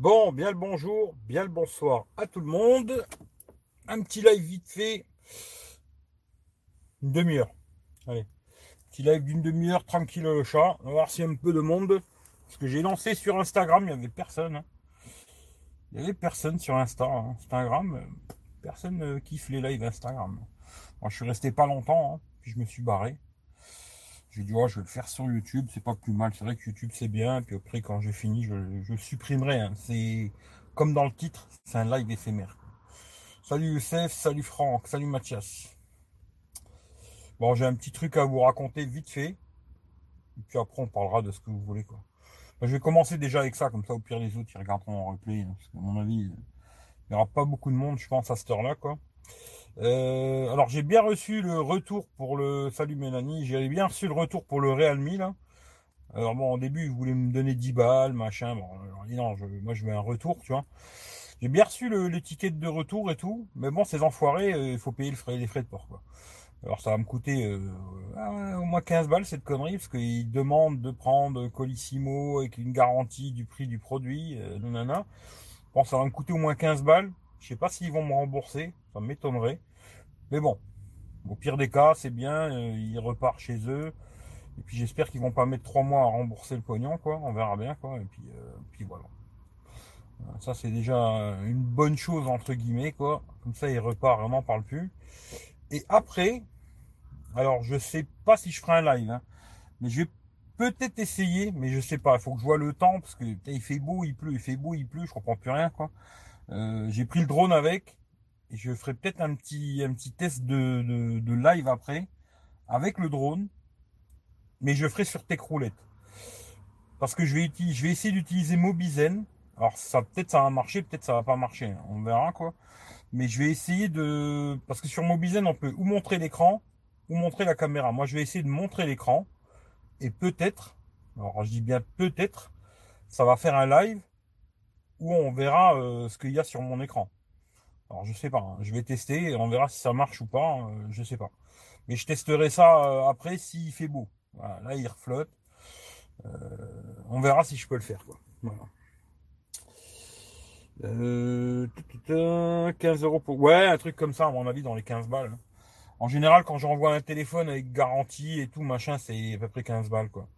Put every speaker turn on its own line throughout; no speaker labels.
Bon, bien le bonjour, bien le bonsoir à tout le monde. Un petit live vite fait. Une demi-heure. Allez. Petit live d'une demi-heure, tranquille le chat. On va voir s'il y a un peu de monde. Parce que j'ai lancé sur Instagram, il n'y avait personne. hein. Il n'y avait personne sur Insta. hein. Instagram, euh, personne euh, kiffe les lives Instagram. Moi, je suis resté pas longtemps, hein, puis je me suis barré. J'ai dit, oh, je vais le faire sur YouTube, c'est pas plus mal. C'est vrai que YouTube, c'est bien. Puis après, quand j'ai fini, je, je supprimerai. hein. C'est comme dans le titre, c'est un live éphémère. Salut Youssef, salut Franck, salut Mathias. Bon, j'ai un petit truc à vous raconter vite fait. Et puis après, on parlera de ce que vous voulez. Quoi. Ben, je vais commencer déjà avec ça, comme ça, au pire, les autres, ils regarderont en replay. hein, parce qu'à mon avis, il n'y aura pas beaucoup de monde, je pense, à cette heure-là. quoi. Euh, alors j'ai bien reçu le retour pour le salut Mélanie, j'ai bien reçu le retour pour le Realme là. Alors bon au début ils voulaient me donner 10 balles, machin, bon alors, non, je- moi je veux un retour, tu vois. J'ai bien reçu le- l'étiquette de retour et tout, mais bon ces enfoirés, euh, il faut payer les frais de port quoi. Alors ça va me coûter euh, au moins 15 balles cette connerie, parce qu'ils demandent de prendre Colissimo avec une garantie du prix du produit, nanana. Bon ça va me coûter au moins 15 balles. Je sais pas s'ils vont me rembourser, ça m'étonnerait. Mais bon, au pire des cas, c'est bien, euh, ils repartent chez eux. Et puis j'espère qu'ils vont pas mettre trois mois à rembourser le pognon, quoi. On verra bien, quoi. Et puis, euh, puis voilà. Euh, Ça, c'est déjà une bonne chose, entre guillemets, quoi. Comme ça, il repart, on n'en parle plus. Et après, alors je sais pas si je ferai un live, hein, mais je vais peut-être essayer, mais je sais pas. Il faut que je vois le temps, parce que il fait beau, il pleut, il fait beau, il pleut, je comprends plus rien, quoi. Euh, j'ai pris le drone avec. Et je ferai peut-être un petit, un petit test de, de, live après, avec le drone, mais je ferai sur Techroulette. Parce que je vais, je vais essayer d'utiliser Mobizen. Alors ça peut-être ça va marcher, peut-être ça va pas marcher, hein. on verra quoi. Mais je vais essayer de... Parce que sur Mobizen, on peut ou montrer l'écran, ou montrer la caméra. Moi je vais essayer de montrer l'écran, et peut-être, alors je dis bien peut-être, ça va faire un live où on verra euh, ce qu'il y a sur mon écran. Alors je sais pas, hein. je vais tester et on verra si ça marche ou pas, euh, je sais pas. Mais je testerai ça euh, après s'il fait beau. Là il reflotte. On verra si je peux le faire quoi. Voilà. Euh, tout, tout, tout, 15 euros pour. Ouais, un truc comme ça, à mon avis, dans les 15 balles. hein. En général, quand j'envoie un téléphone avec garantie et tout, machin, c'est à peu près 15 balles, quoi.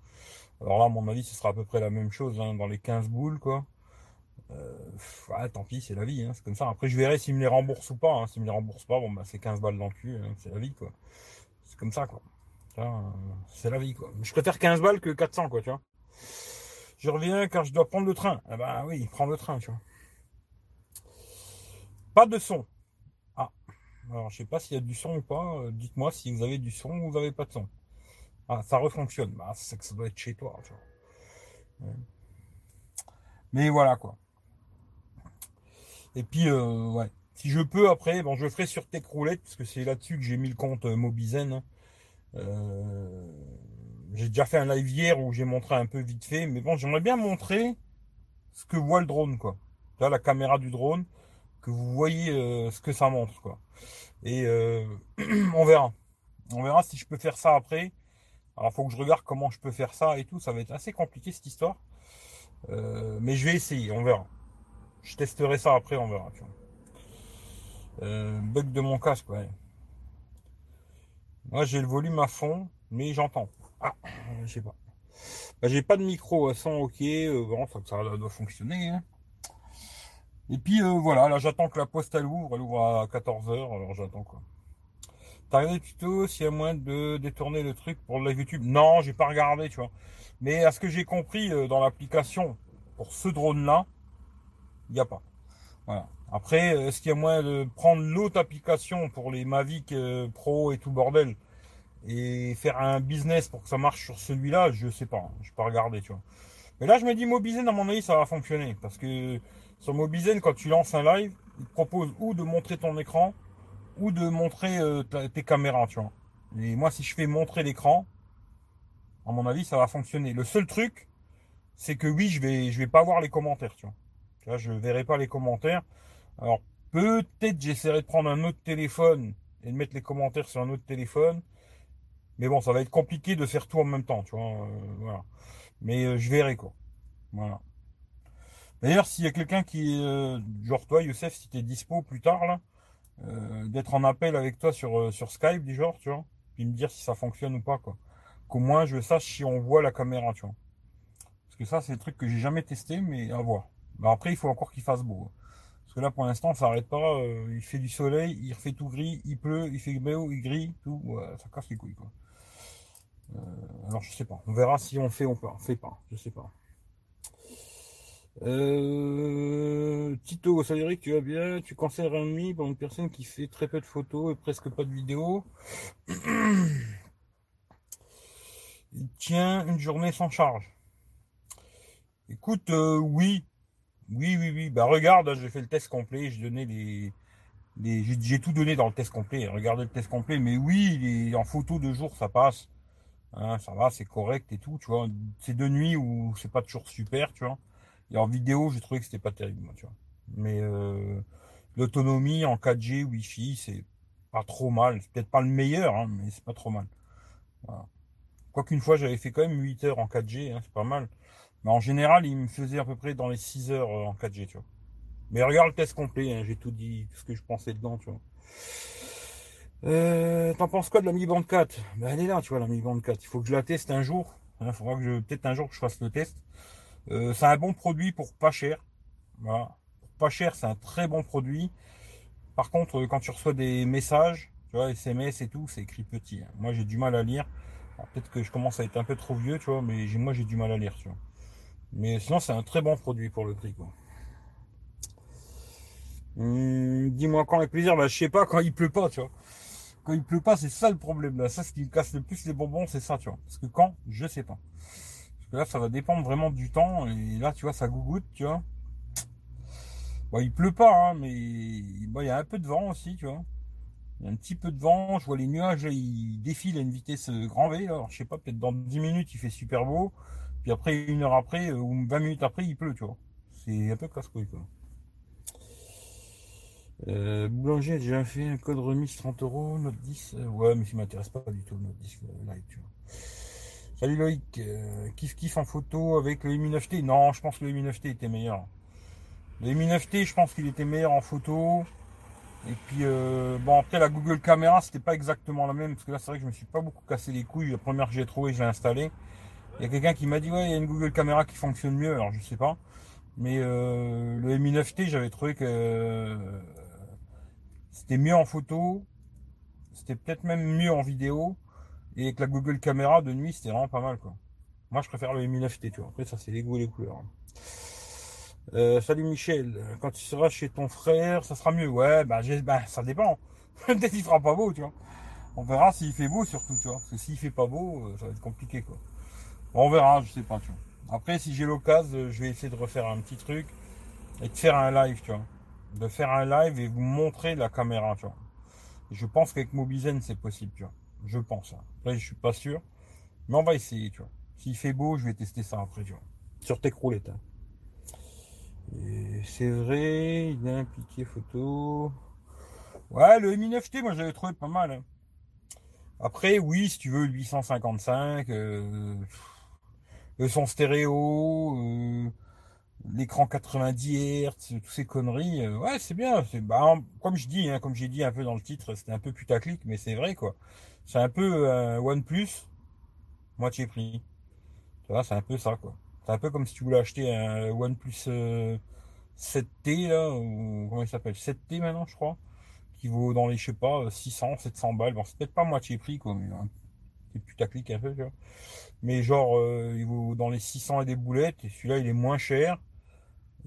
Alors là, à mon avis, ce sera à peu près la même chose, hein, dans les 15 boules, quoi. Euh, ouais, tant pis, c'est la vie, hein, c'est comme ça. Après, je verrai s'ils me les remboursent ou pas. Hein. S'ils me les remboursent pas, bon, bah, c'est 15 balles dans le cul, hein, c'est la vie, quoi. C'est comme ça, quoi. Euh, c'est la vie, quoi. Je préfère 15 balles que 400, quoi, tu vois. Je reviens car je dois prendre le train. Ah bah oui, prends le train, tu vois. Pas de son. Ah. Alors, je sais pas s'il y a du son ou pas. Euh, Dites-moi si vous avez du son ou vous avez pas de son. Ah, ça refonctionne. Bah, c'est que ça doit être chez toi, tu vois. Mais voilà, quoi. Et puis, euh, ouais. Si je peux, après, bon, je le ferai sur Techroulette, parce que c'est là-dessus que j'ai mis le compte euh, Mobizen. hein. Euh, j'ai déjà fait un live hier où j'ai montré un peu vite fait, mais bon, j'aimerais bien montrer ce que voit le drone, quoi. Là, la caméra du drone, que vous voyez ce que ça montre, quoi. Et on verra. On verra si je peux faire ça après. Alors, faut que je regarde comment je peux faire ça et tout. Ça va être assez compliqué cette histoire. Mais je vais essayer, on verra. Je testerai ça après, on verra. Euh, bug de mon casque, ouais. Moi, j'ai le volume à fond, mais j'entends. Ah, je sais pas. Bah, j'ai pas de micro à son, ok. euh, bon, ça, doit fonctionner. hein. Et puis euh, voilà, là j'attends que la poste elle ouvre, elle ouvre à 14h, alors j'attends quoi. T'as regardé le tuto s'il y a moyen de détourner le truc pour live YouTube? Non, j'ai pas regardé, tu vois. Mais à ce que j'ai compris euh, dans l'application pour ce drone là, il n'y a pas. Voilà. Après, euh, est-ce qu'il y a moyen de prendre l'autre application pour les Mavic euh, Pro et tout bordel et faire un business pour que ça marche sur celui-là? Je sais pas, hein. je peux pas regarder, tu vois. Mais là, je me dis Mobizen, à mon avis, ça va fonctionner parce que sur Mobizen, quand tu lances un live, il te propose ou de montrer ton écran ou de montrer euh, tes caméras, tu vois. Et moi, si je fais montrer l'écran, à mon avis, ça va fonctionner. Le seul truc, c'est que oui, je vais, je vais pas voir les commentaires, tu vois. Tu vois, je verrai pas les commentaires. Alors, peut-être j'essaierai de prendre un autre téléphone et de mettre les commentaires sur un autre téléphone. Mais bon, ça va être compliqué de faire tout en même temps, tu vois. euh. Mais euh, je verrai, quoi. Voilà. D'ailleurs, s'il y a quelqu'un qui, euh, genre toi, Youssef, si t'es dispo plus tard, là, d'être en appel avec toi sur, sur Skype, du genre, tu vois, puis me dire si ça fonctionne ou pas, quoi. Qu'au moins je sache si on voit la caméra, tu vois. Parce que ça, c'est le truc que j'ai jamais testé, mais à voir. Bah, après, il faut encore qu'il fasse beau. Hein. Parce que là, pour l'instant, ça arrête pas. il fait du soleil, il refait tout gris, il pleut, il fait beau, il gris, tout. ça casse les couilles, quoi. alors, je sais pas. On verra si on fait ou pas. On fait pas. Je sais pas. Euh, Tito, salut Eric, tu vas bien Tu conseilles un ami pour une personne qui fait très peu de photos et presque pas de vidéos Il tient une journée sans charge. Écoute, euh, oui. Oui, oui, oui. Bah regarde, j'ai fait le test complet, j'ai donné les. les j'ai tout donné dans le test complet. Regardez le test complet, mais oui, les, en photo de jour, ça passe. Hein, ça va, c'est correct et tout, tu vois. C'est de nuit où c'est pas toujours super, tu vois. Et en vidéo, j'ai trouvé que c'était pas terrible, tu vois. Mais euh, l'autonomie en 4G, Wi-Fi, c'est pas trop mal. C'est peut-être pas le meilleur, hein, mais c'est pas trop mal. Voilà. Quoi qu'une fois, j'avais fait quand même 8 heures en 4G, hein, c'est pas mal. Mais en général, il me faisait à peu près dans les 6 heures euh, en 4G, tu vois. Mais regarde le test complet, hein, j'ai tout dit, tout ce que je pensais dedans, tu vois. Euh, T'en penses quoi de la Mi Band 4 ben, Elle est là, tu vois, la Mi Band 4. Il faut que je la teste un jour. Il hein, faudra que je, peut-être un jour que je fasse le test. Euh, c'est un bon produit pour pas cher. Voilà. Pour pas cher, c'est un très bon produit. Par contre, quand tu reçois des messages, tu vois, SMS et tout, c'est écrit petit. Hein. Moi, j'ai du mal à lire. Peut-être que je commence à être un peu trop vieux, tu vois, mais moi, j'ai du mal à lire, tu vois. Mais sinon, c'est un très bon produit pour le prix, quoi. Hum, dis-moi quand avec plaisir, bah, je sais pas, quand il pleut pas, tu vois. Quand il pleut pas, c'est ça le problème, là. Ça, ce qui casse le plus les bonbons, c'est ça, tu vois. Parce que quand, je sais pas là, ça va dépendre vraiment du temps. Et là, tu vois, ça gougoute, tu vois. Bon, il pleut pas, hein, mais il y a un peu de vent aussi, tu vois. Il y a un petit peu de vent, je vois les nuages, ils défilent à une vitesse euh, grand V. Alors, je sais pas, peut-être dans 10 minutes, il fait super beau. Puis après, une heure après, euh, ou 20 minutes après, il pleut, tu vois. C'est un peu casse-couille, quoi. Euh, boulanger a déjà fait un code remise 30 euros, note 10. ouais, mais ça m'intéresse pas du tout, note 10 live, tu vois. Salut Loïc, euh, kiff kiff en photo avec le Mi 9T. Non, je pense que le Mi 9T était meilleur. Le Mi 9T, je pense qu'il était meilleur en photo. Et puis, euh, bon, après la Google Caméra, c'était pas exactement la même. Parce que là, c'est vrai que je me suis pas beaucoup cassé les couilles. La première que j'ai trouvé, je l'ai installé. Il y a quelqu'un qui m'a dit, ouais, il y a une Google Caméra qui fonctionne mieux. Alors, je sais pas. Mais euh, le Mi 9T, j'avais trouvé que euh, c'était mieux en photo. C'était peut-être même mieux en vidéo. Et avec la Google Caméra de nuit, c'était vraiment pas mal, quoi. Moi, je préfère le Mi 9T, tu vois. Après, ça, c'est les goûts et les couleurs. Euh, salut Michel, quand tu seras chez ton frère, ça sera mieux. Ouais, bah, bah ça dépend. Peut-être qu'il fera pas beau, tu vois. On verra s'il fait beau surtout, tu vois. Parce que s'il fait pas beau, euh, ça va être compliqué, quoi. On verra, je sais pas, tu vois. Après, si j'ai l'occasion, je vais essayer de refaire un petit truc et de faire un live, tu vois. De faire un live et vous montrer la caméra, tu vois. je pense qu'avec Mobizen, c'est possible, tu vois. Je pense. Hein. Après, je suis pas sûr. Mais on va essayer, tu vois. S'il fait beau, je vais tester ça après, tu vois. Sur tes croulettes. Hein. c'est vrai, il a impliqué photo. Ouais, le Mi 9T, moi j'avais trouvé pas mal. Hein. Après, oui, si tu veux, 855, euh, le son stéréo, euh, l'écran 90 Hz, toutes ces conneries, euh, ouais, c'est bien. C'est, bah, comme je dis, hein, comme j'ai dit un peu dans le titre, c'était un peu putaclic, mais c'est vrai, quoi. C'est un peu un OnePlus, moitié prix. C'est un peu ça, quoi. C'est un peu comme si tu voulais acheter un OnePlus 7T, là, ou comment il s'appelle 7T maintenant, je crois, qui vaut dans les, je sais pas, 600, 700 balles. Bon, c'est peut-être pas moitié prix, quoi, mais c'est putaclic un peu, tu vois. Mais genre, euh, il vaut dans les 600 et des boulettes, et celui-là, il est moins cher,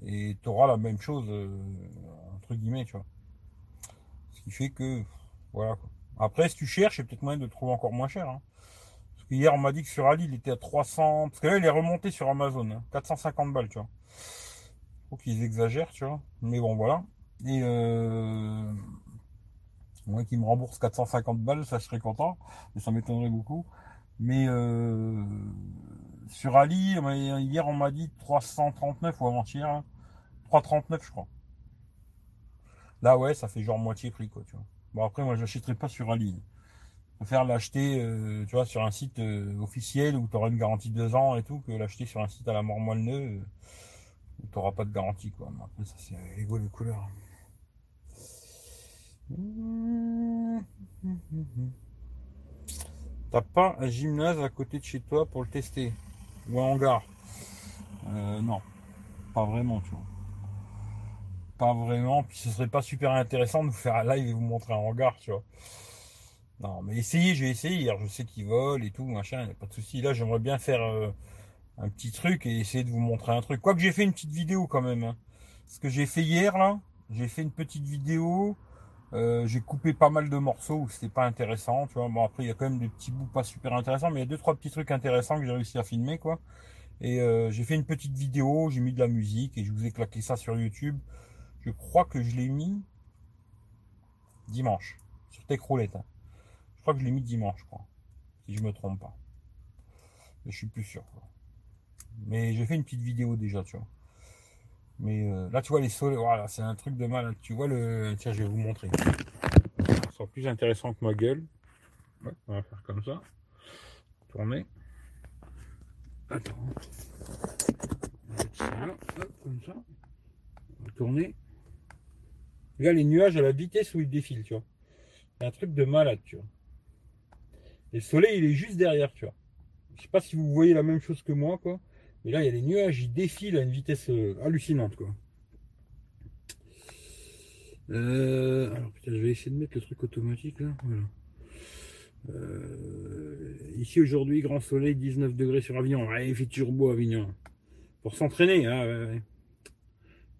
et tu auras la même chose, euh, entre guillemets, tu vois. Ce qui fait que, voilà, quoi. Après, si tu cherches, il y a peut-être moyen de trouver encore moins cher. Hein. Parce qu'hier, on m'a dit que sur Ali, il était à 300. Parce que là, il est remonté sur Amazon. 450 hein. balles, tu vois. Faut qu'ils exagèrent, tu vois. Mais bon, voilà. Et euh... moi qui me rembourse 450 balles, ça je serais content. Mais ça m'étonnerait beaucoup. Mais euh... sur Ali, hier, on m'a dit 339 ou avant-hier. 339, je crois. Là, ouais, ça fait genre moitié prix, quoi, tu vois. Bon, après, moi, je n'achèterai pas sur Ali. Je préfère l'acheter, euh, tu vois, sur un site euh, officiel où tu auras une garantie de deux ans et tout, que l'acheter sur un site à la mort moelle Tu n'auras pas de garantie, quoi. après, ça, c'est égaux les couleurs. T'as pas un gymnase à côté de chez toi pour le tester? Ou un hangar? Euh, Non, pas vraiment, tu vois. Pas vraiment, puis ce serait pas super intéressant de vous faire un live et vous montrer un hangar, tu vois. Non, mais essayez, j'ai essayé. je sais qu'ils volent et tout, machin, y a pas de souci. Là, j'aimerais bien faire euh, un petit truc et essayer de vous montrer un truc. Quoique j'ai fait une petite vidéo quand même. Hein. Ce que j'ai fait hier, là, j'ai fait une petite vidéo. Euh, j'ai coupé pas mal de morceaux où c'était pas intéressant, tu vois. Bon, après, il y a quand même des petits bouts pas super intéressants, mais il y a deux, trois petits trucs intéressants que j'ai réussi à filmer, quoi. Et euh, j'ai fait une petite vidéo, j'ai mis de la musique et je vous ai claqué ça sur YouTube. Je crois que je l'ai mis dimanche sur Techroulette. Hein crois que je l'ai mis dimanche, je crois. Si je me trompe pas. Mais je suis plus sûr. Mais j'ai fait une petite vidéo déjà, tu vois. Mais euh, là, tu vois, les soleils, voilà, c'est un truc de mal. Tu vois le. Tiens, je vais vous montrer. Ça sera plus intéressant que ma gueule. on va faire comme ça. Tourner. Attends. Ça là. comme ça. Tourner. Regarde les nuages à la vitesse où ils défilent, tu vois. C'est un truc de malade, tu vois. Et le soleil, il est juste derrière, tu vois. Je sais pas si vous voyez la même chose que moi, quoi. Mais là, il y a les nuages, ils défilent à une vitesse euh, hallucinante, quoi. Euh, alors, putain, je vais essayer de mettre le truc automatique, là. Voilà. Euh, ici, aujourd'hui, grand soleil, 19 degrés sur Avignon. Ouais, fait turbo, Avignon. Pour s'entraîner, hein,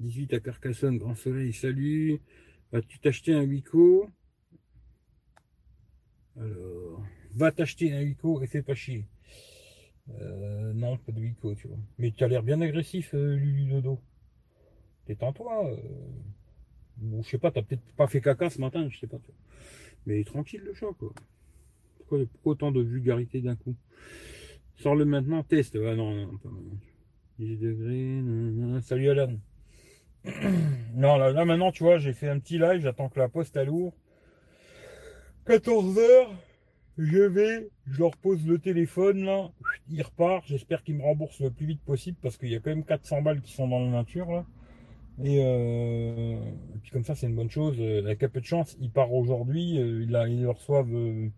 18 à Carcassonne, grand soleil, salut. Vas-tu t'acheter un Wico Alors va t'acheter un Wico et fais pas chier. Euh, non, pas de Wico, tu vois. Mais tu as l'air bien agressif, euh, Lulu Dodo. Détends-toi. Euh... Je sais pas, t'as peut-être pas fait caca ce matin, je sais pas. Mais tranquille le chat, quoi. Pourquoi, autant de vulgarité d'un coup? Sors-le maintenant, teste. Ah non, non, pas maintenant. 10 degrés, salut Alan. non, là, là, maintenant, tu vois, j'ai fait un petit live, j'attends que la poste à lourd. 14 heures je vais, je leur pose le téléphone là, il repart, j'espère qu'ils me remboursent le plus vite possible parce qu'il y a quand même 400 balles qui sont dans la nature là. Et, euh, puis comme ça c'est une bonne chose, avec un peu de chance, il part aujourd'hui, euh, il, le reçoivent, euh,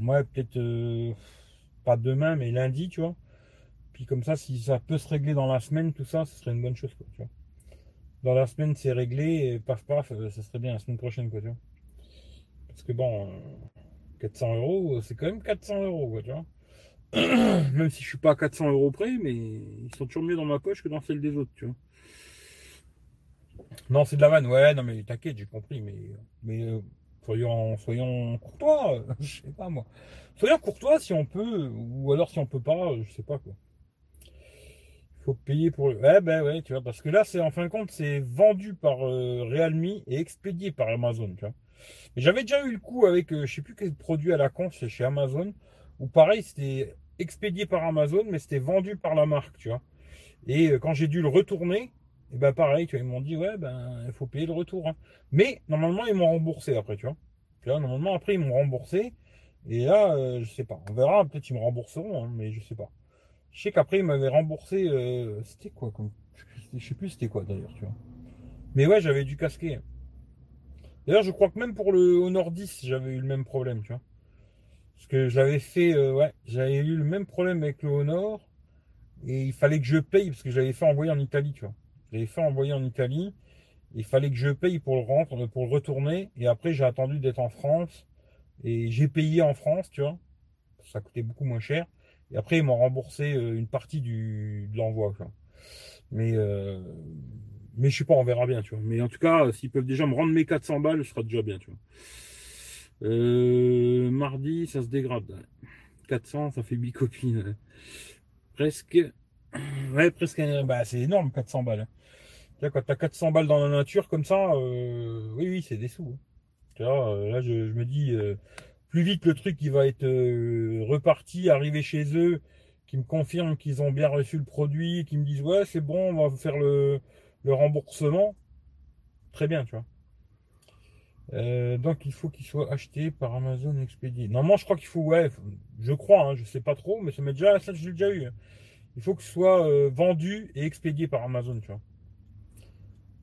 ouais peut-être pas demain mais lundi tu vois. Puis comme ça si ça peut se régler dans la semaine tout ça, ce serait une bonne chose quoi, tu vois. Dans la semaine c'est réglé paf paf, ça serait bien la semaine prochaine quoi tu vois. Parce que bon, 400 euros, c'est quand même 400 euros, quoi, tu vois. même si je suis pas à 400 euros près, mais ils sont toujours mieux dans ma poche que dans celle des autres, tu vois. Non, c'est de la vanne, ouais, non, mais t'inquiète, j'ai compris, mais, mais euh, soyons, soyons courtois, je sais pas moi. Soyons courtois si on peut, ou alors si on peut pas, je sais pas quoi. Il faut payer pour. Ouais, ben ouais, tu vois, parce que là, c'est en fin de compte, c'est vendu par euh, Realme et expédié par Amazon, tu vois. J'avais déjà eu le coup avec, euh, je sais plus quel produit à la con, c'est chez Amazon, où pareil, c'était expédié par Amazon, mais c'était vendu par la marque, tu vois. Et euh, quand j'ai dû le retourner, et ben pareil, tu vois, ils m'ont dit, ouais, ben, il faut payer le retour. Hein. Mais normalement, ils m'ont remboursé après, tu vois. Tu vois, normalement, après, ils m'ont remboursé. Et là, euh, je sais pas. On verra, peut-être ils me rembourseront, hein, mais je sais pas. Je sais qu'après, ils m'avaient remboursé. c'était quoi comme... Je sais plus c'était quoi d'ailleurs, tu vois. Mais ouais, j'avais dû casquer. D'ailleurs, je crois que même pour le Honor 10, j'avais eu le même problème, tu vois. Parce que j'avais fait, euh, ouais, j'avais eu le même problème avec le Honor. Et il fallait que je paye, parce que j'avais fait envoyer en Italie, tu vois. J'avais fait envoyer en Italie. Il fallait que je paye pour le rentrer, pour le retourner. Et après, j'ai attendu d'être en France. Et j'ai payé en France, tu vois. Ça coûtait beaucoup moins cher. Et après, ils m'ont remboursé euh, une partie du, de l'envoi, Mais, euh, mais je sais pas, on verra bien, tu vois. Mais en tout cas, s'ils peuvent déjà me rendre mes 400 balles, ce sera déjà bien, tu vois. Euh, mardi, ça se dégrade. 400, ça fait bicopine. Presque. Ouais, presque. Bah, c'est énorme, 400 balles. Là, quand t'as 400 balles dans la nature comme ça, euh, oui, oui, c'est des sous. Hein. Euh, là, je, me dis, plus vite le truc qui va être reparti, arrivé chez eux, qui me confirment qu'ils ont bien reçu le produit, qui me disent, ouais, c'est bon, on va faire le remboursement, très bien, tu vois. Euh, donc il faut qu'il soit acheté par Amazon expédié. Normalement, je crois qu'il faut, ouais, je crois, hein, je sais pas trop, mais ça m'est déjà, ça j'ai déjà eu. Hein. il faut que soit euh, vendu et expédié par Amazon, tu vois.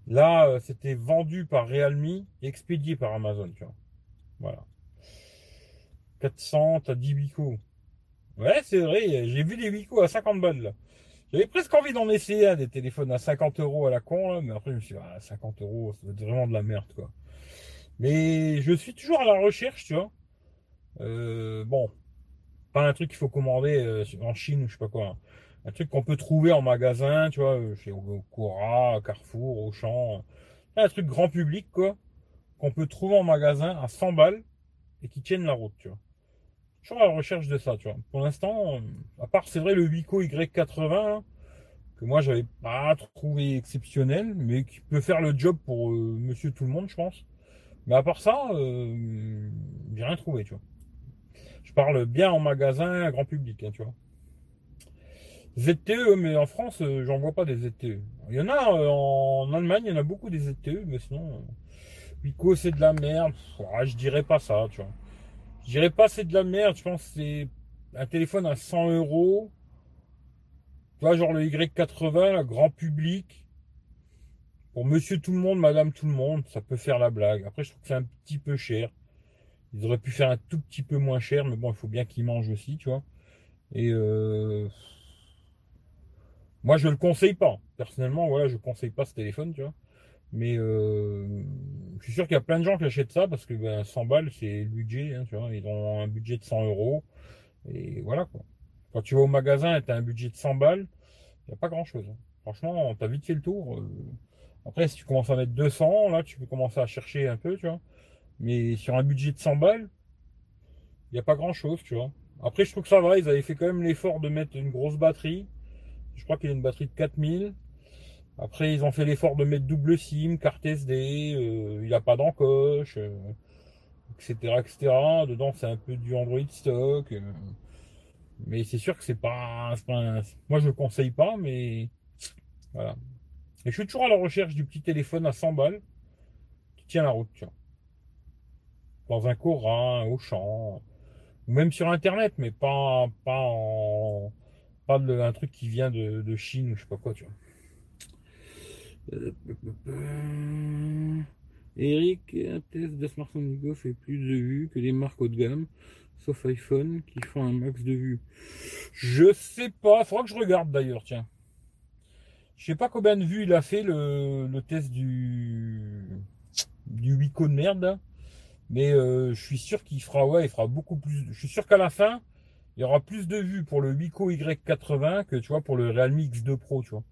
Là, euh, c'était vendu par Realme expédié par Amazon, tu vois. Voilà. 400, t'as 10 Wico. Ouais, c'est vrai, j'ai vu des Wico à 50 balles, là. J'avais presque envie d'en essayer un des téléphones à 50 euros à la con, mais après je me suis dit, ah, 50 euros, ça va vraiment de la merde, quoi. Mais je suis toujours à la recherche, tu vois. Euh, bon, pas un truc qu'il faut commander euh, en Chine ou je sais pas quoi. Un truc qu'on peut trouver en magasin, tu vois, euh, chez Cora, Carrefour, Auchan. Un truc grand public, quoi, qu'on peut trouver en magasin à 100 balles et qui tiennent la route, tu vois. Toujours à la recherche de ça, tu vois. Pour l'instant, à part, c'est vrai, le Wico Y80, que moi, j'avais pas trouvé exceptionnel, mais qui peut faire le job pour monsieur tout le monde, je pense. Mais à part ça, euh, j'ai rien trouvé, tu vois. Je parle bien en magasin, grand public, hein, tu vois. ZTE, mais en France, euh, j'en vois pas des ZTE. Il y en a euh, en Allemagne, il y en a beaucoup des ZTE, mais sinon, Pico, c'est de la merde. je dirais pas ça, tu vois. Je dirais pas c'est de la merde, je pense que c'est un téléphone à 100 euros. Tu vois, genre le Y80, grand public. Pour monsieur tout le monde, madame tout le monde, ça peut faire la blague. Après, je trouve que c'est un petit peu cher. Ils auraient pu faire un tout petit peu moins cher, mais bon, il faut bien qu'ils mangent aussi, tu vois. Et euh... moi, je le conseille pas. Personnellement, voilà, je conseille pas ce téléphone, tu vois. Mais euh... je suis sûr qu'il y a plein de gens qui achètent ça parce que ben, 100 balles, c'est le budget, hein. Ils ont un budget de 100 euros. Et voilà, quoi. Quand tu vas au magasin et tu as un budget de 100 balles, il n'y a pas grand chose. Hein. Franchement, tu as vite fait le tour. Euh, après, si tu commences à mettre 200, là, tu peux commencer à chercher un peu, tu vois. Mais sur un budget de 100 balles, il n'y a pas grand chose, tu vois. Après, je trouve que ça va. Ils avaient fait quand même l'effort de mettre une grosse batterie. Je crois qu'il y a une batterie de 4000. Après, ils ont fait l'effort de mettre double SIM, carte SD. Euh, il n'y a pas d'encoche, etc., euh, etc. Dedans, c'est un peu du Android stock. Euh. mais c'est sûr que c'est pas, pas Moi, je ne conseille pas, mais voilà. Et je suis toujours à la recherche du petit téléphone à 100 balles qui tient la route, tu vois. Dans un Cora, au champ, ou même sur internet, mais pas, pas en. Pas de, un truc qui vient de, Chine ou je sais pas quoi, tu vois. Eric, un test de smartphone Go fait plus de vues que les marques haut de gamme, sauf iPhone qui font un max de vues. Je sais pas, faudra que je regarde d'ailleurs, tiens. Je sais pas combien de vues il a fait le, test du Wico de merde, mais euh, je suis sûr qu'il fera ouais, il fera beaucoup plus. Je suis sûr qu'à la fin, il y aura plus de vues pour le Wico Y80 que tu vois pour le Realme X2 Pro, tu vois.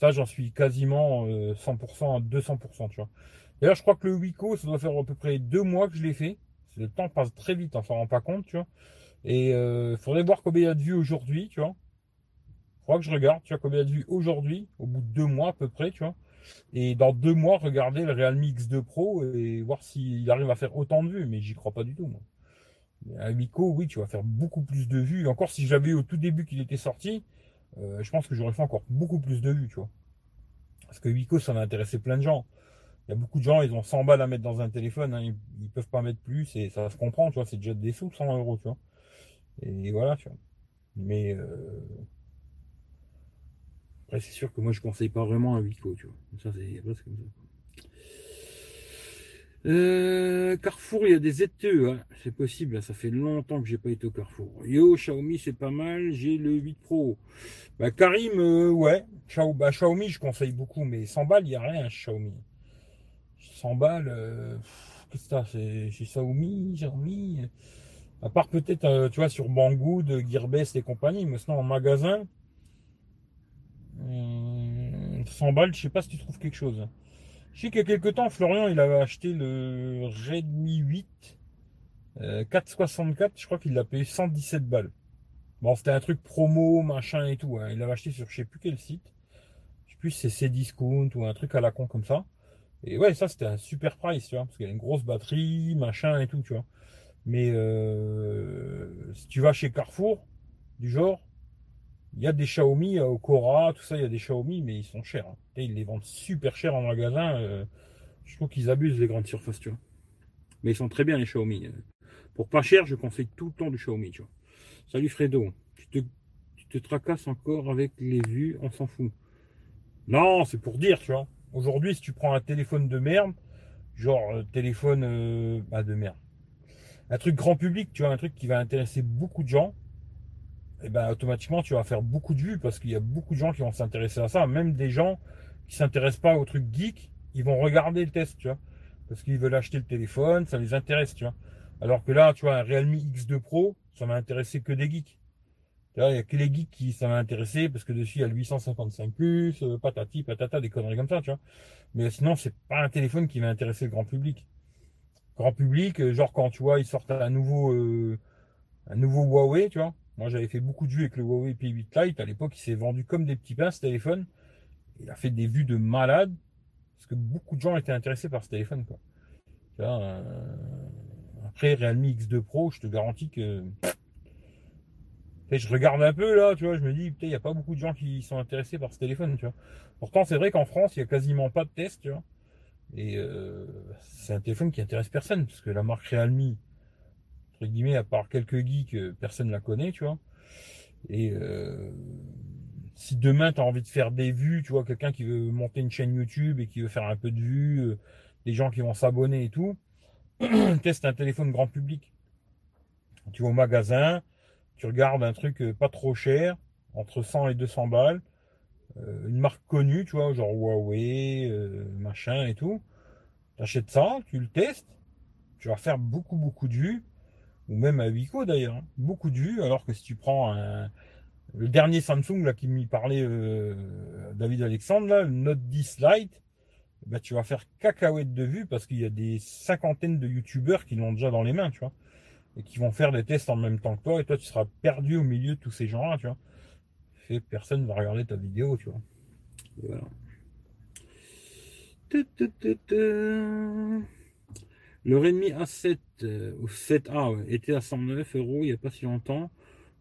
Ça, j'en suis quasiment 100% euh, à 200%, tu vois. D'ailleurs, je crois que le Wico, ça doit faire à peu près deux mois que je l'ai fait. Le temps passe très vite, on s'en rend pas compte, tu vois. Et il euh, faudrait voir combien il y a de vues aujourd'hui, tu vois crois que je regarde, tu vois, combien de vues aujourd'hui, au bout de deux mois à peu près, tu vois. Et dans deux mois, regarder le Realme X2 Pro et voir s'il arrive à faire autant de vues, mais j'y crois pas du tout, moi. À oui, tu vas faire beaucoup plus de vues. Encore si j'avais au tout début qu'il était sorti, euh, je pense que j'aurais fait encore beaucoup plus de vues, tu vois. Parce que Wico, ça a intéressé plein de gens. Il y a beaucoup de gens, ils ont 100 balles à mettre dans un téléphone, hein, ils, ne peuvent pas mettre plus, et ça se comprend, tu vois, c'est déjà des sous, 100 euros, tu vois. Et voilà, tu vois. Mais euh, après, c'est sûr que moi, je conseille pas vraiment un Wico, tu vois. Ça, c'est. Euh, Carrefour, il y a des ZTE, hein. c'est possible, ça fait longtemps que j'ai pas été au Carrefour. Yo, Xiaomi, c'est pas mal, j'ai le 8 Pro. Bah, Karim, euh, ouais, bah, Xiaomi, je conseille beaucoup, mais 100 balles, il n'y a rien, Xiaomi. 100 balles, euh, qu'est-ce que c'est Xiaomi, Xiaomi, à part peut-être, tu vois, sur Banggood, Gearbest et compagnie, mais sinon en magasin, 100 balles, je sais pas si tu trouves quelque chose. Je sais qu'il y a quelques temps, Florian, il avait acheté le Redmi 8 464, je crois qu'il l'a payé 117 balles. Bon, c'était un truc promo, machin et tout. Hein. Il l'avait acheté sur je sais plus quel site. Je sais plus si c'est Cdiscount ou un truc à la con comme ça. Et ouais, ça c'était un super price, tu vois, parce qu'il y a une grosse batterie, machin et tout, tu vois. Mais euh, si tu vas chez Carrefour, du genre, il y a des Xiaomi euh, au Cora, tout ça, il y a des Xiaomi, mais ils sont chers. Hein. Ils les vendent super cher en magasin. Euh, je trouve qu'ils abusent les grandes surfaces, tu vois. Mais ils sont très bien les Xiaomi. Euh. Pour pas cher, je conseille tout le temps du Xiaomi, tu vois. Salut Fredo. Tu tu te tracasses encore avec les vues, on s'en fout. Non, c'est pour dire, tu vois. Aujourd'hui, si tu prends un téléphone de merde, genre euh, téléphone euh, bah, de merde, un truc grand public, tu vois, un truc qui va intéresser beaucoup de gens, et eh ben automatiquement tu vas faire beaucoup de vues parce qu'il y a beaucoup de gens qui vont s'intéresser à ça, même des gens qui s'intéressent pas au truc geek, ils vont regarder le test, tu vois, parce qu'ils veulent acheter le téléphone, ça les intéresse, tu vois. Alors que là, tu vois, un Realme X2 Pro, ça va intéresser que des geeks. Il n'y a que les geeks qui ça va intéresser parce que dessus il y a le 855 plus, euh, patati, patata, des conneries comme ça, tu vois. Mais sinon, c'est pas un téléphone qui va intéresser le grand public. Grand public, euh, genre quand tu vois, ils sortent un nouveau, euh, un nouveau Huawei, tu vois. Moi, j'avais fait beaucoup de vues avec le Huawei P8 Lite. À l'époque, il s'est vendu comme des petits pains ce téléphone. Il a fait des vues de malade parce que beaucoup de gens étaient intéressés par ce téléphone, vois, après, Realme X2 Pro, je te garantis que je regarde un peu là, tu vois, je me dis, il n'y a pas beaucoup de gens qui sont intéressés par ce téléphone. Pourtant, c'est vrai qu'en France, il n'y a quasiment pas de tests, tu vois. Et euh, c'est un téléphone qui intéresse personne, parce que la marque Realme, entre guillemets, à part quelques geeks, euh, personne ne la connaît, tu vois. Et euh, si demain tu as envie de faire des vues, tu vois, quelqu'un qui veut monter une chaîne YouTube et qui veut faire un peu de vues, des gens qui vont s'abonner et tout, teste un téléphone grand public. Tu vas au magasin, tu regardes un truc euh, pas trop cher, entre 100 et 200 balles, euh, une marque connue, tu vois, genre Huawei, euh, machin et tout. Tu achètes ça, tu le testes, tu vas faire beaucoup, beaucoup de vues, ou même à Vico d'ailleurs, hein. beaucoup de vues, alors que si tu prends le dernier Samsung là qui m'y parlait David Alexandre, là, le Note 10 Lite, bah, tu vas faire cacahuète de vues parce qu'il y a des cinquantaines de youtubeurs qui l'ont déjà dans les mains, tu vois et qui vont faire des tests en même temps que toi, et toi tu seras perdu au milieu de tous ces gens-là, tu vois. Et personne ne va regarder ta vidéo, tu vois. voilà. Le Redmi A7 euh, ou 7A était à 109 euros il n'y a pas si longtemps.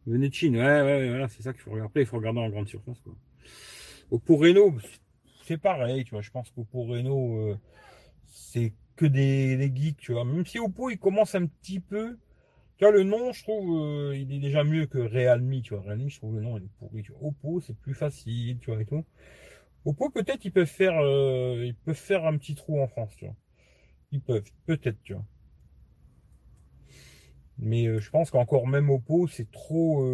Venez de Chine. Ouais, ouais, voilà, c'est ça qu'il faut regarder. il faut regarder en grande surface. Quoi. Oppo Reno, c'est pareil, tu vois. Je pense qu'Oppo Reno, euh, c'est que des, des, geeks, tu vois. Même si Oppo, il commence un petit peu tu vois, le nom, je trouve, euh, il est déjà mieux que Realme, tu vois. Realme, je trouve le nom, il est pourri. Tu vois. Oppo, c'est plus facile, tu vois, et tout. Oppo, peut-être, ils peuvent faire, euh, ils peuvent faire un petit trou en France, tu vois. Peuvent, peut-être, tu vois. Mais euh, je pense qu'encore même Oppo, c'est trop,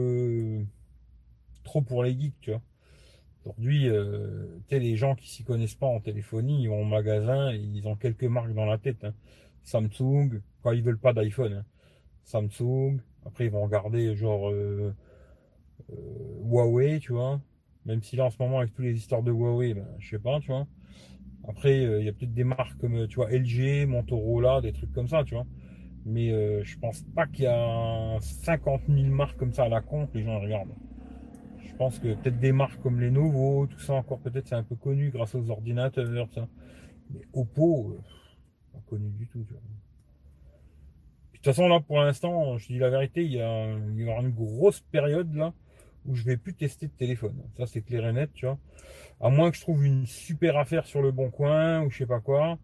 trop pour les geeks, tu vois. Aujourd'hui, sais, les gens qui s'y connaissent pas en téléphonie, ils vont au magasin, ils ont quelques marques dans la tête. Hein. Samsung, quand ils veulent pas d'iPhone. Hein. Samsung. Après, ils vont regarder genre euh, euh, Huawei, tu vois. Même si là, en ce moment, avec toutes les histoires de Huawei, ben, je sais pas, tu vois. Après, euh, il y a peut-être des marques comme, tu vois, LG, Motorola, des trucs comme ça, tu vois. Mais je pense pas qu'il y a 50 000 marques comme ça à la con les gens regardent. Je pense que peut-être des marques comme les Lenovo, tout ça encore, peut-être c'est un peu connu grâce aux ordinateurs, ça. Mais Oppo, pas connu du tout, tu vois. De toute façon, là, pour l'instant, je dis la vérité, il y, a, aura une grosse période là où je vais plus tester de téléphone. Ça, c'est clair et net, tu vois. À moins que je trouve une super affaire sur le bon coin ou je sais pas quoi.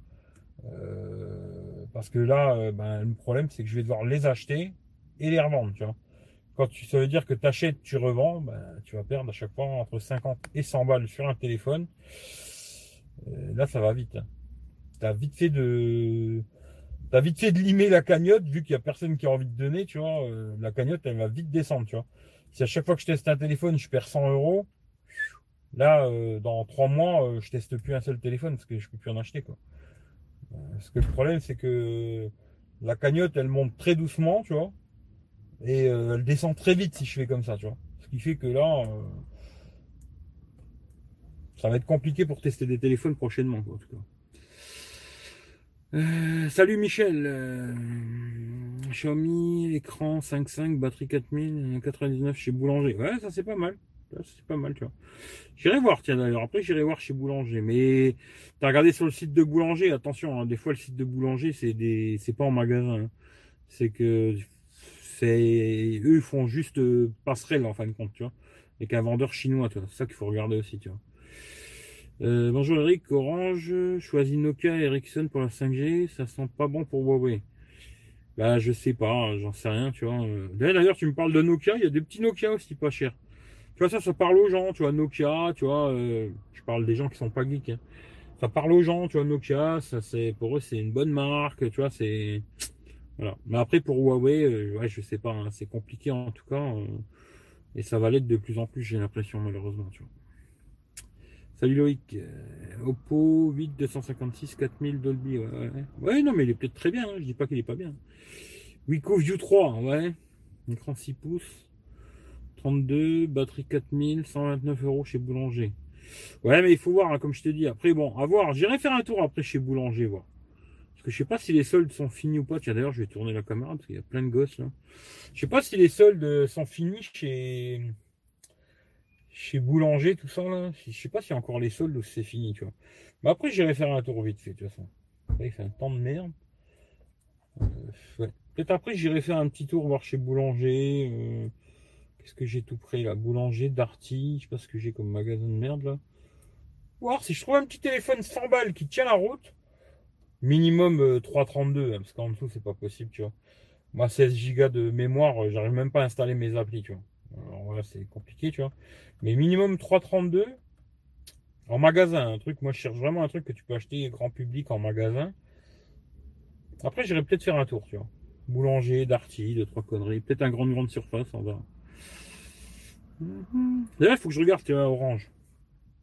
Euh, parce que là, euh, ben, le problème, c'est que je vais devoir les acheter et les revendre, tu vois. Quand tu, ça veut dire que tu achètes, tu revends, ben, tu vas perdre à chaque fois entre 50 et 100 balles sur un téléphone. Euh, là, ça va vite. Hein. Tu as vite fait de T'as vite fait de limer la cagnotte, vu qu'il y a personne qui a envie de donner, tu vois. La cagnotte, elle va vite descendre, tu vois. Si à chaque fois que je teste un téléphone, je perds 100 euros, là, euh, dans trois mois, euh, je teste plus un seul téléphone parce que je peux plus en acheter, quoi. Parce que le problème, c'est que la cagnotte, elle monte très doucement, tu vois. Et elle descend très vite si je fais comme ça, tu vois. Ce qui fait que là, ça va être compliqué pour tester des téléphones prochainement, quoi. Euh, salut Michel. Euh, Xiaomi, écran 5.5, batterie 4099 chez Boulanger. Ouais, ça c'est pas mal. C'est pas mal, tu. J'irai voir, tiens d'ailleurs. Après, j'irai voir chez Boulanger. Mais t'as regardé sur le site de Boulanger. Attention, hein, des fois le site de Boulanger, c'est des, c'est pas en magasin. Hein. C'est que c'est eux font juste euh, passerelle en fin de compte, tu vois, avec un vendeur chinois, tu vois. C'est ça qu'il faut regarder aussi, tu vois. Euh, bonjour Eric, Orange, choisis Nokia et Ericsson pour la 5G, ça sent pas bon pour Huawei. Bah je sais pas, j'en sais rien, tu vois. D'ailleurs tu me parles de Nokia, il y a des petits Nokia aussi pas chers. Tu vois, ça, ça parle aux gens, tu vois, Nokia, tu vois, euh, je parle des gens qui sont pas geeks. Hein. Ça parle aux gens, tu vois, Nokia, ça c'est pour eux c'est une bonne marque, tu vois, c'est voilà. Mais après pour Huawei, euh, ouais, je sais pas, hein, c'est compliqué en tout cas, euh, et ça va l'être de plus en plus, j'ai l'impression malheureusement, tu vois. Salut Loïc, Oppo 8 256 4000 Dolby, ouais, ouais. non mais il est peut-être très bien, hein, je dis pas qu'il est pas bien. Wiko View 3, ouais, écran 6 pouces. 32, batterie 4000, 129 euros chez Boulanger. Ouais, mais il faut voir, hein, comme je te dis. Après, bon, à voir. J'irai faire un tour après chez Boulanger, voir. Parce que je sais pas si les soldes sont finis ou pas. Tiens, d'ailleurs, je vais tourner la caméra parce qu'il y a plein de gosses là. Je sais pas si les soldes sont finis chez chez Boulanger, tout ça là. Je sais pas s'il y a encore les soldes ou c'est fini, tu vois. Mais après, j'irai faire un tour vite fait, de toute façon. il fait un temps de merde. Euh. Peut-être après, j'irai faire un petit tour voir chez Boulanger. Euh, Qu'est-ce que j'ai tout près là Boulanger, Darty, je sais pas ce que j'ai comme magasin de merde là. Voir si je trouve un petit téléphone 100 balles qui tient la route. Minimum 3,32, euh, hein, parce qu'en dessous c'est pas possible, tu vois. Moi 16 Go de mémoire, j'arrive même pas à installer mes applis, tu vois. Alors voilà, c'est compliqué, tu vois. Mais minimum 3,32 en magasin, un truc, moi je cherche vraiment un truc que tu peux acheter grand public en magasin. Après j'irai peut-être faire un tour, tu vois. Boulanger, Darty, deux, trois conneries. Peut-être un grande grande surface, on va. D'ailleurs, il faut que je regarde Orange.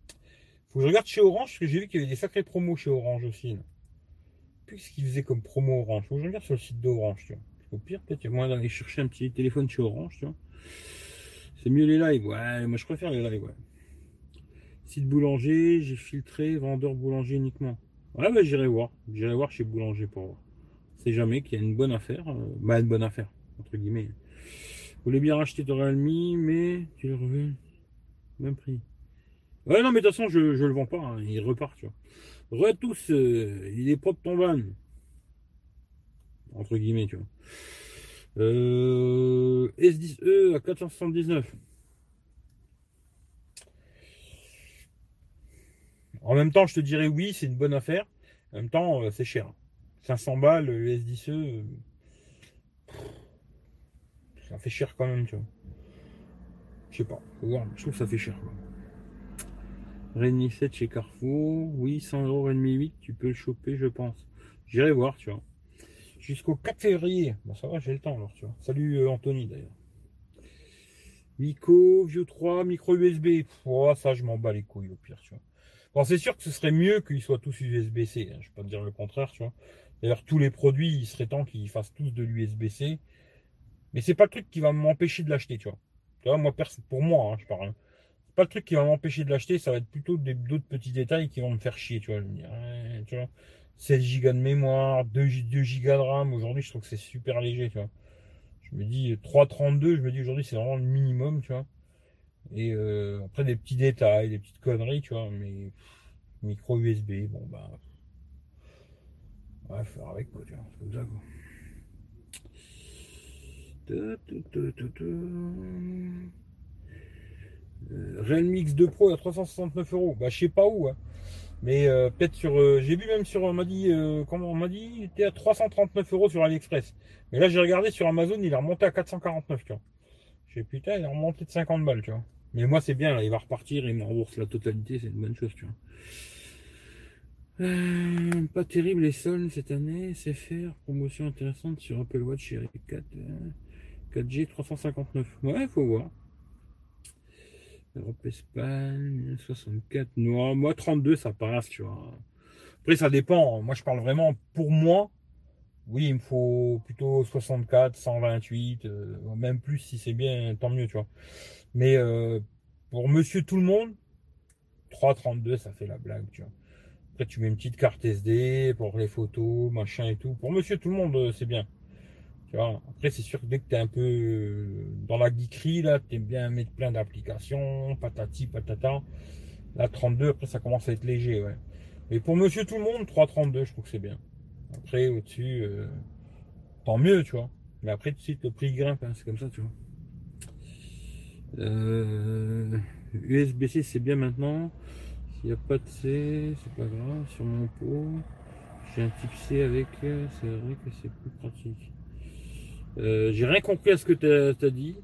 Il faut que je regarde chez Orange, parce que j'ai vu qu'il y avait des sacrés promos chez Orange aussi. Puis ce qu'ils faisaient comme promo Orange. Il faut que je regarde sur le site d'Orange, tu vois. Au pire, peut-être il y a moyen d'aller chercher un petit téléphone chez Orange, tu vois. C'est mieux les lives, ouais, moi je préfère les lives, ouais. Site boulanger, j'ai filtré, vendeur boulanger uniquement. Ouais, bah j'irai voir. J'irai voir chez boulanger pour voir. C'est jamais qu'il y a une bonne affaire. Euh, bah, une bonne affaire, entre guillemets voulais bien racheter ton Realme, mais tu le revends même prix. Ouais, non, mais de toute façon, je, ne le vends pas, hein, il repart, tu vois. Re tous, euh, il est propre ton van. Entre guillemets, tu vois. Euh, S10e à 479. En même temps, je te dirais oui, c'est une bonne affaire. En même temps, euh, c'est cher. 500 balles, le S10e ça fait cher quand même, tu vois. Je sais pas, faut voir, je trouve que ça fait cher. Redmi 7 chez Carrefour, oui, 100 euros Redmi 8, tu peux le choper, je pense. J'irai voir, tu vois. Jusqu'au 4 février. Bon, ça va, j'ai le temps alors, tu vois. Salut euh, Anthony d'ailleurs. Mico, View 3, micro USB. Oh, ça, je m'en bats les couilles au pire, tu vois. Bon, c'est sûr que ce serait mieux qu'ils soient tous USB-C. Hein. Je vais pas te dire le contraire, tu vois. D'ailleurs, tous les produits, il serait temps qu'ils fassent tous de l'USB-C. Mais c'est pas le truc qui va m'empêcher de l'acheter, tu vois. Tu vois, pour moi, hein, je parle. Hein. Pas le truc qui va m'empêcher de l'acheter, ça va être plutôt d'autres petits détails qui vont me faire chier, tu vois, 16 Go de mémoire, 2, 2 Go de RAM. Aujourd'hui, je trouve que c'est super léger, tu vois. Je me dis 3,32, je me dis aujourd'hui, c'est vraiment le minimum, tu vois. Et euh, après, des petits détails, des petites conneries, tu vois. Mais micro USB, bon, bah. Ouais, faire avec, quoi, tu vois. C'est comme ça, quoi. Euh, Realme X2 Pro à 369 euros. Bah, je sais pas où, hein. Mais euh, peut-être sur. Euh, j'ai vu même sur. On m'a dit. comment on m'a dit Il était à 339 euros sur AliExpress. Mais là, j'ai regardé sur Amazon, il est remonté à 449, tu vois. J'ai putain, il est remonté de 50 balles, tu vois. Mais moi, c'est bien, il va repartir, il me rembourse la totalité, c'est une bonne chose, tu vois. pas terrible les soldes cette année, c'est faire promotion intéressante sur Apple Watch et 4. 4G 359. Ouais, faut voir. Europe Espagne 64. Non, moi 32 ça passe, tu vois. Après ça dépend. Moi je parle vraiment pour moi. Oui, il me faut plutôt 64, 128, euh, même plus si c'est bien, tant mieux, tu vois. Mais euh, pour monsieur tout le monde, 3,32 ça fait la blague, tu vois. Après tu mets une petite carte SD pour les photos, machin et tout. Pour monsieur tout le monde, euh, c'est bien. Après, c'est sûr que dès que tu es un peu euh, dans la geekerie, là, tu aimes bien mettre plein d'applications, patati, patata. La 32, après, ça commence à être léger, ouais. Mais pour monsieur tout le monde, 3,32, je trouve que c'est bien. Après, au-dessus, euh, tant mieux, tu vois. Mais après, tout de suite, le prix grimpe, hein, c'est comme ça, tu vois. USB-C, euh, c'est bien maintenant. S'il n'y a pas de C, c'est pas grave. Sur mon pot, j'ai un type C avec, c'est vrai que c'est plus pratique. Euh, j'ai rien compris à ce que tu as, dit.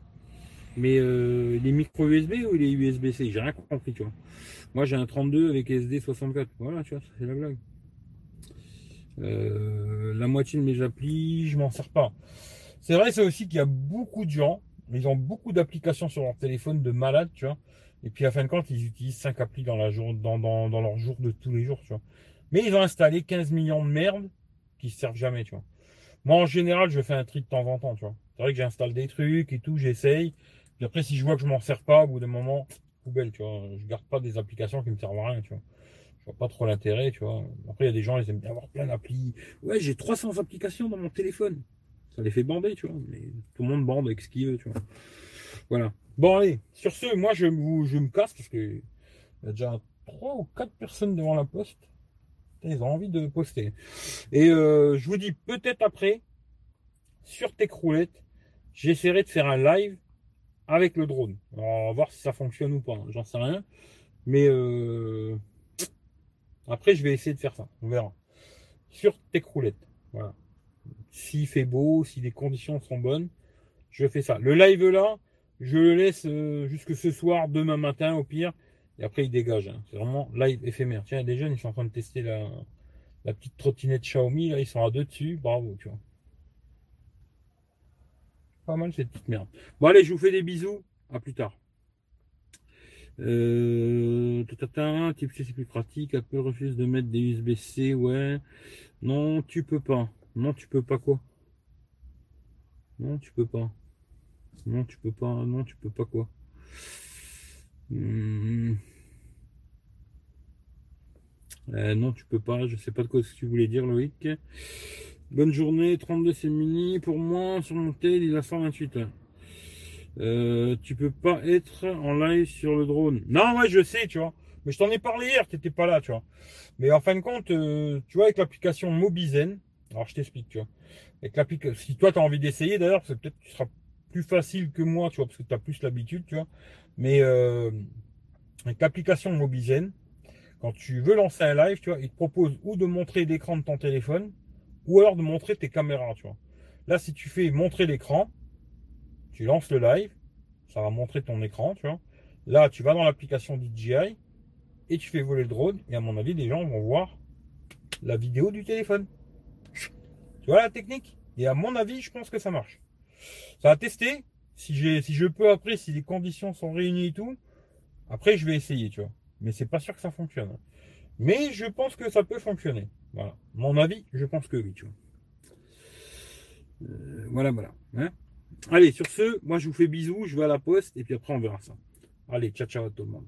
Mais euh, il est micro USB ou il est USB-C J'ai rien compris, tu vois. Moi, j'ai un 32 avec SD 64. Voilà, tu vois, c'est la blague. Euh, la moitié de mes applis, je m'en sers pas. C'est vrai, c'est aussi qu'il y a beaucoup de gens, ils ont beaucoup d'applications sur leur téléphone de malades, tu vois. Et puis à fin de compte, ils utilisent 5 applis dans, la jour, dans, dans, dans leur jour de tous les jours, tu vois. Mais ils ont installé 15 millions de merdes qui servent jamais, tu vois. Moi, en général, je fais un tri de temps en temps, tu vois. C'est vrai que j'installe des trucs et tout, j'essaye. Puis après, si je vois que je m'en sers pas, au bout d'un moment, poubelle, tu vois. Je garde pas des applications qui me servent à rien, tu vois. Je vois pas trop l'intérêt, tu vois. Après, il y a des gens, ils aiment bien avoir plein d'applis. Ouais, j'ai 300 applications dans mon téléphone. Ça les fait bander, tu vois. Mais tout le monde bande avec ce qu'il veut, tu vois. Voilà. Bon, allez. Sur ce, moi, je, me casse parce que il y a déjà 3 ou 4 personnes devant la poste. Ils ont envie de poster. Et euh, je vous dis, peut-être après, sur Techroulette, j'essaierai de faire un live avec le drone. on va voir si ça fonctionne ou pas. Hein. J'en sais rien. Mais euh, après, je vais essayer de faire ça. On verra. Sur Techroulette. Voilà. S'il fait beau, si les conditions sont bonnes, je fais ça. Le live là, je le laisse euh, jusque ce soir, demain matin au pire. Et après, il dégage. Hein. C'est vraiment live éphémère. Tiens, des jeunes, ils sont en train de tester la, la petite trottinette Xiaomi. Là, ils sont à deux dessus. Bravo, tu vois. Pas mal cette petite merde. Bon, allez, je vous fais des bisous. À plus tard. Euh, type C c'est plus pratique. Apple refuse de mettre des USB-C. Ouais. Non, tu peux pas. Non, tu peux pas quoi? Non, tu peux pas. Non, tu peux pas. Non, tu peux pas quoi? Hmm. Euh, non, tu peux pas. Je sais pas de quoi tu voulais dire, Loïc. Bonne journée. 32 c'est mini. Pour moi, sur mon tel, il a 128. Euh, tu peux pas être en live sur le drone. Non, ouais, je sais, tu vois. Mais je t'en ai parlé hier, tu n'étais pas là, tu vois. Mais en fin de compte, euh, tu vois, avec l'application Mobizen, alors je t'explique, tu vois. Avec l'application, si toi tu as envie d'essayer, d'ailleurs, c'est peut-être tu seras plus facile que moi, tu vois, parce que tu as plus l'habitude, tu vois. Mais euh, avec l'application Mobizen, quand tu veux lancer un live, tu vois, il te propose ou de montrer l'écran de ton téléphone, ou alors de montrer tes caméras, tu vois. Là, si tu fais montrer l'écran, tu lances le live, ça va montrer ton écran, tu vois. Là, tu vas dans l'application DJI et tu fais voler le drone. Et à mon avis, les gens vont voir la vidéo du téléphone. Tu vois la technique? Et à mon avis, je pense que ça marche. Ça va tester. Si, si je peux après, si les conditions sont réunies et tout, après je vais essayer, tu vois. Mais c'est pas sûr que ça fonctionne. Mais je pense que ça peut fonctionner. Voilà. Mon avis, je pense que oui, tu vois. Euh, voilà, voilà. Hein Allez, sur ce, moi je vous fais bisous, je vais à la poste et puis après on verra ça. Allez, ciao ciao à tout le monde.